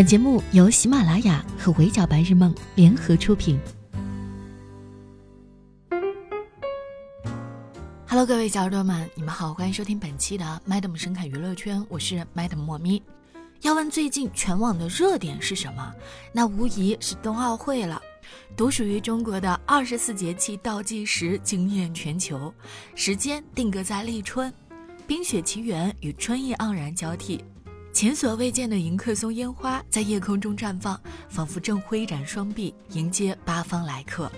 本节目由喜马拉雅和围剿白日梦联合出品。Hello，各位小耳朵们，你们好，欢迎收听本期的 Madam 声侃娱乐圈，我是 Madam 莫咪。要问最近全网的热点是什么？那无疑是冬奥会了。独属于中国的二十四节气倒计时惊艳全球，时间定格在立春，冰雪奇缘与春意盎然交替。前所未见的迎客松烟花在夜空中绽放，仿佛正挥展双臂迎接八方来客。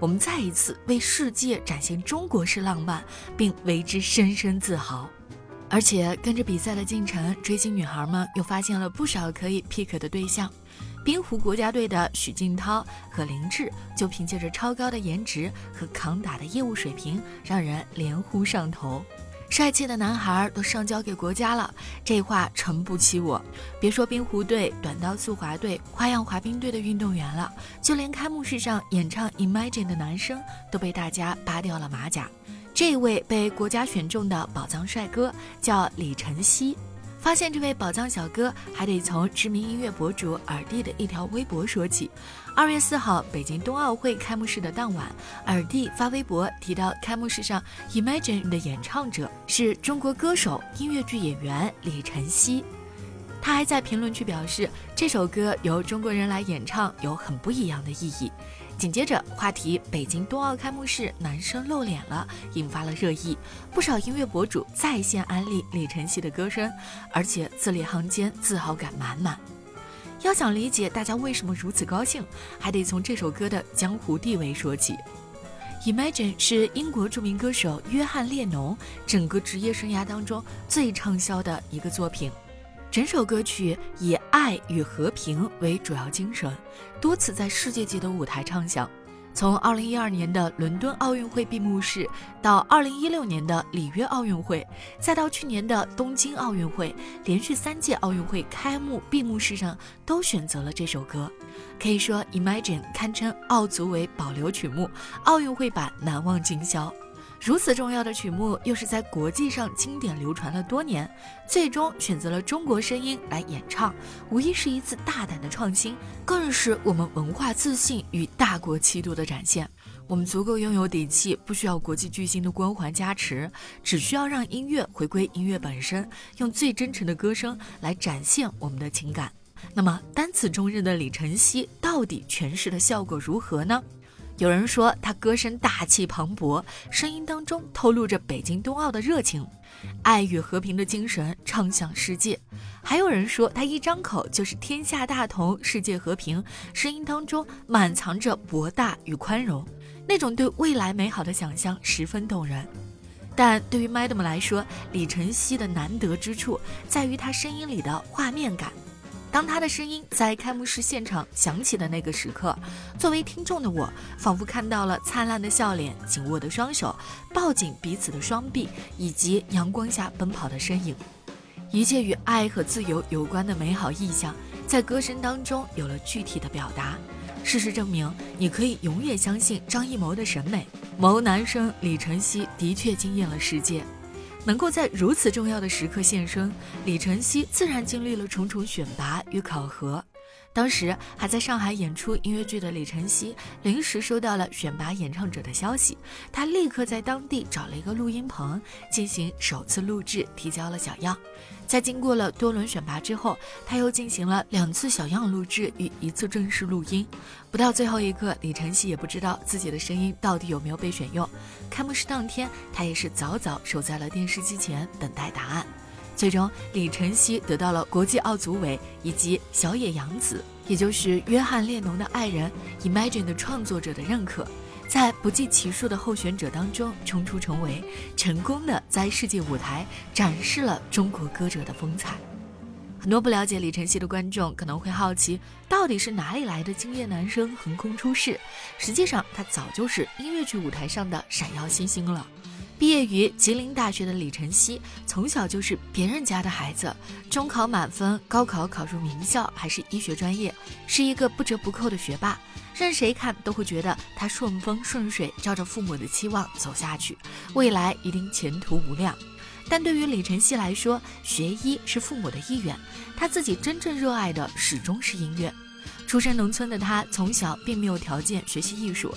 我们再一次为世界展现中国式浪漫，并为之深深自豪。而且跟着比赛的进程，追星女孩们又发现了不少可以 pick 的对象。冰壶国家队的许晋涛和林志就凭借着超高的颜值和扛打的业务水平，让人连呼上头。帅气的男孩都上交给国家了，这话诚不欺我。别说冰壶队、短道速滑队、花样滑冰队的运动员了，就连开幕式上演唱《Imagine》的男生都被大家扒掉了马甲。这位被国家选中的宝藏帅哥叫李晨曦。发现这位宝藏小哥，还得从知名音乐博主耳弟的一条微博说起。二月四号，北京冬奥会开幕式的当晚，耳弟发微博提到，开幕式上《Imagine》的演唱者是中国歌手、音乐剧演员李晨曦。他还在评论区表示，这首歌由中国人来演唱，有很不一样的意义。紧接着，话题北京冬奥开幕式男生露脸了，引发了热议。不少音乐博主在线安利李晨曦的歌声，而且字里行间自豪感满满。要想理解大家为什么如此高兴，还得从这首歌的江湖地位说起。Imagine 是英国著名歌手约翰列侬整个职业生涯当中最畅销的一个作品。整首歌曲以爱与和平为主要精神，多次在世界级的舞台唱响。从2012年的伦敦奥运会闭幕式，到2016年的里约奥运会，再到去年的东京奥运会，连续三届奥运会开幕闭幕式上都选择了这首歌。可以说，《Imagine》堪称奥组委保留曲目，奥运会版难忘今宵。如此重要的曲目，又是在国际上经典流传了多年，最终选择了中国声音来演唱，无疑是一次大胆的创新，更是我们文化自信与大国气度的展现。我们足够拥有底气，不需要国际巨星的光环加持，只需要让音乐回归音乐本身，用最真诚的歌声来展现我们的情感。那么，单此中日的李晨曦到底诠释的效果如何呢？有人说他歌声大气磅礴，声音当中透露着北京冬奥的热情，爱与和平的精神唱响世界。还有人说他一张口就是天下大同、世界和平，声音当中满藏着博大与宽容，那种对未来美好的想象十分动人。但对于 Madam 来说，李晨曦的难得之处在于他声音里的画面感。当他的声音在开幕式现场响起的那个时刻，作为听众的我，仿佛看到了灿烂的笑脸、紧握的双手、抱紧彼此的双臂，以及阳光下奔跑的身影。一切与爱和自由有关的美好意象，在歌声当中有了具体的表达。事实证明，你可以永远相信张艺谋的审美。谋男生李晨曦的确惊艳了世界。能够在如此重要的时刻现身，李晨曦自然经历了重重选拔与考核。当时还在上海演出音乐剧的李晨曦，临时收到了选拔演唱者的消息，他立刻在当地找了一个录音棚进行首次录制，提交了小样。在经过了多轮选拔之后，他又进行了两次小样录制与一次正式录音。不到最后一刻，李晨曦也不知道自己的声音到底有没有被选用。开幕式当天，他也是早早守在了电视机前等待答案。最终，李晨曦得到了国际奥组委以及小野洋子，也就是约翰列侬的爱人，Imagine 的创作者的认可。在不计其数的候选者当中冲出重围，成功的在世界舞台展示了中国歌者的风采。很多不了解李晨曦的观众可能会好奇，到底是哪里来的惊艳男生横空出世？实际上，他早就是音乐剧舞台上的闪耀星星了。毕业于吉林大学的李晨曦，从小就是别人家的孩子，中考满分，高考考入名校，还是医学专业，是一个不折不扣的学霸。任谁看都会觉得他顺风顺水，照着父母的期望走下去，未来一定前途无量。但对于李晨曦来说，学医是父母的意愿，他自己真正热爱的始终是音乐。出身农村的他，从小并没有条件学习艺术。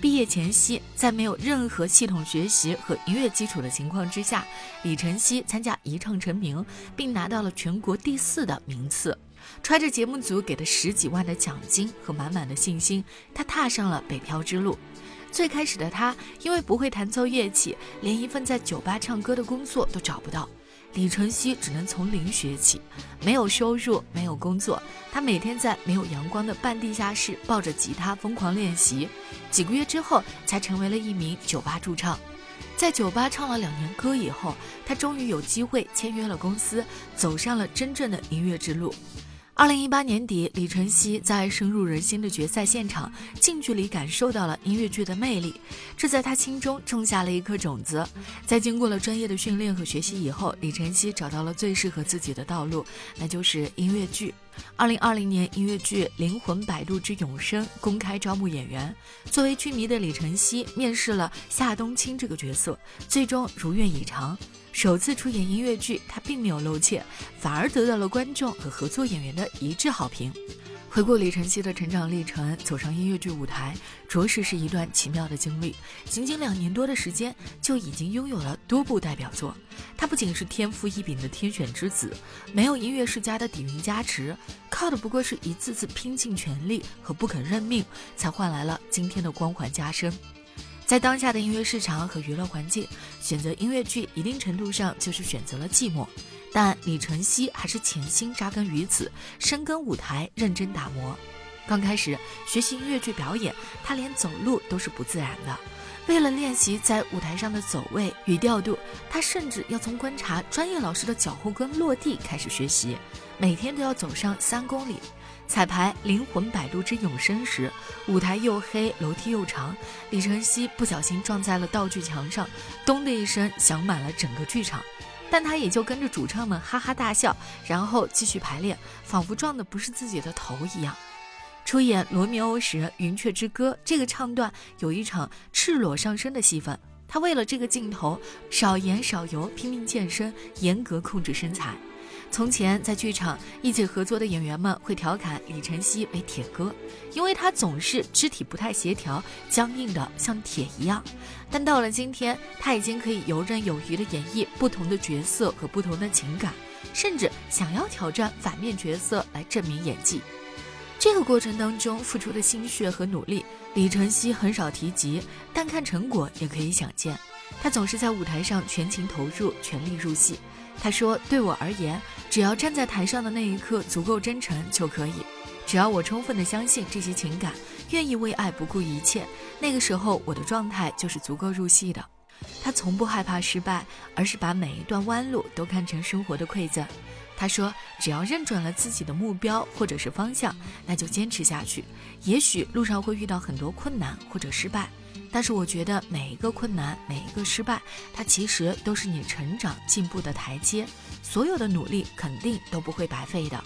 毕业前夕，在没有任何系统学习和音乐基础的情况之下，李晨曦参加一唱成名，并拿到了全国第四的名次。揣着节目组给的十几万的奖金和满满的信心，他踏上了北漂之路。最开始的他，因为不会弹奏乐器，连一份在酒吧唱歌的工作都找不到。李晨曦只能从零学起，没有收入，没有工作，他每天在没有阳光的半地下室抱着吉他疯狂练习。几个月之后，才成为了一名酒吧驻唱。在酒吧唱了两年歌以后，他终于有机会签约了公司，走上了真正的音乐之路。二零一八年底，李晨曦在深入人心的决赛现场，近距离感受到了音乐剧的魅力，这在他心中种下了一颗种子。在经过了专业的训练和学习以后，李晨曦找到了最适合自己的道路，那就是音乐剧。二零二零年，音乐剧《灵魂摆渡之永生》公开招募演员。作为剧迷的李晨曦，面试了夏冬青这个角色，最终如愿以偿。首次出演音乐剧，他并没有露怯，反而得到了观众和合作演员的一致好评。回顾李晨曦的成长历程，走上音乐剧舞台，着实是一段奇妙的经历。仅仅两年多的时间，就已经拥有了多部代表作。他不仅是天赋异禀的天选之子，没有音乐世家的底蕴加持，靠的不过是一次次拼尽全力和不肯认命，才换来了今天的光环加身。在当下的音乐市场和娱乐环境，选择音乐剧一定程度上就是选择了寂寞。但李晨曦还是潜心扎根于此，深耕舞台，认真打磨。刚开始学习音乐剧表演，他连走路都是不自然的。为了练习在舞台上的走位与调度，他甚至要从观察专业老师的脚后跟落地开始学习，每天都要走上三公里。彩排《灵魂摆渡之永生》时，舞台又黑，楼梯又长，李晨曦不小心撞在了道具墙上，咚的一声响满了整个剧场。但他也就跟着主唱们哈哈大笑，然后继续排练，仿佛撞的不是自己的头一样。出演《罗密欧时》《云雀之歌》这个唱段有一场赤裸上身的戏份，他为了这个镜头少盐少油，拼命健身，严格控制身材。从前在剧场一起合作的演员们会调侃李晨曦为“铁哥”，因为他总是肢体不太协调，僵硬的像铁一样。但到了今天，他已经可以游刃有余地演绎不同的角色和不同的情感，甚至想要挑战反面角色来证明演技。这个过程当中付出的心血和努力，李晨曦很少提及，但看成果也可以想见。他总是在舞台上全情投入，全力入戏。他说：“对我而言，只要站在台上的那一刻足够真诚就可以。只要我充分的相信这些情感，愿意为爱不顾一切，那个时候我的状态就是足够入戏的。”他从不害怕失败，而是把每一段弯路都看成生活的馈赠。他说：“只要认准了自己的目标或者是方向，那就坚持下去。也许路上会遇到很多困难或者失败。”但是我觉得每一个困难，每一个失败，它其实都是你成长进步的台阶。所有的努力肯定都不会白费的。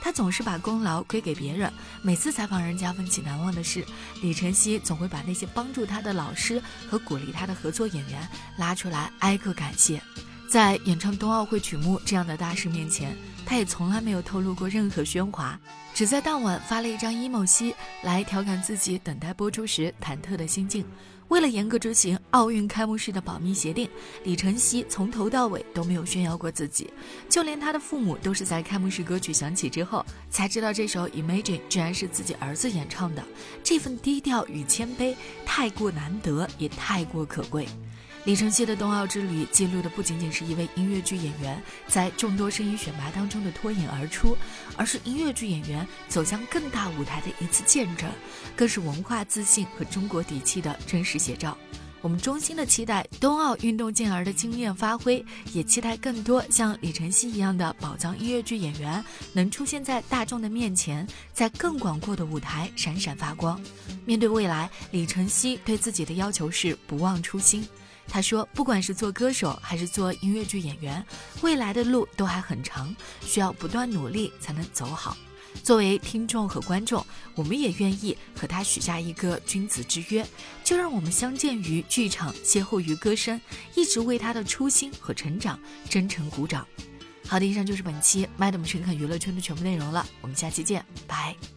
他总是把功劳归给别人。每次采访人家问起难忘的事，李晨曦总会把那些帮助他的老师和鼓励他的合作演员拉出来挨个感谢。在演唱冬奥会曲目这样的大事面前，他也从来没有透露过任何喧哗。只在当晚发了一张 emo 息来调侃自己等待播出时忐忑的心境。为了严格执行奥运开幕式的保密协定，李晨曦从头到尾都没有炫耀过自己，就连他的父母都是在开幕式歌曲响起之后才知道这首 Imagine 居然是自己儿子演唱的。这份低调与谦卑太过难得，也太过可贵。李承熙的冬奥之旅记录的不仅仅是一位音乐剧演员在众多声音选拔当中的脱颖而出，而是音乐剧演员走向更大舞台的一次见证，更是文化自信和中国底气的真实写照。我们衷心的期待冬奥运动健儿的惊艳发挥，也期待更多像李晨曦一样的宝藏音乐剧演员能出现在大众的面前，在更广阔的舞台闪闪发光。面对未来，李晨曦对自己的要求是不忘初心。他说：“不管是做歌手还是做音乐剧演员，未来的路都还很长，需要不断努力才能走好。作为听众和观众，我们也愿意和他许下一个君子之约，就让我们相见于剧场，邂逅于歌声，一直为他的初心和成长真诚鼓掌。好的，以上就是本期 Madam 诚恳娱乐圈的全部内容了，我们下期见，拜。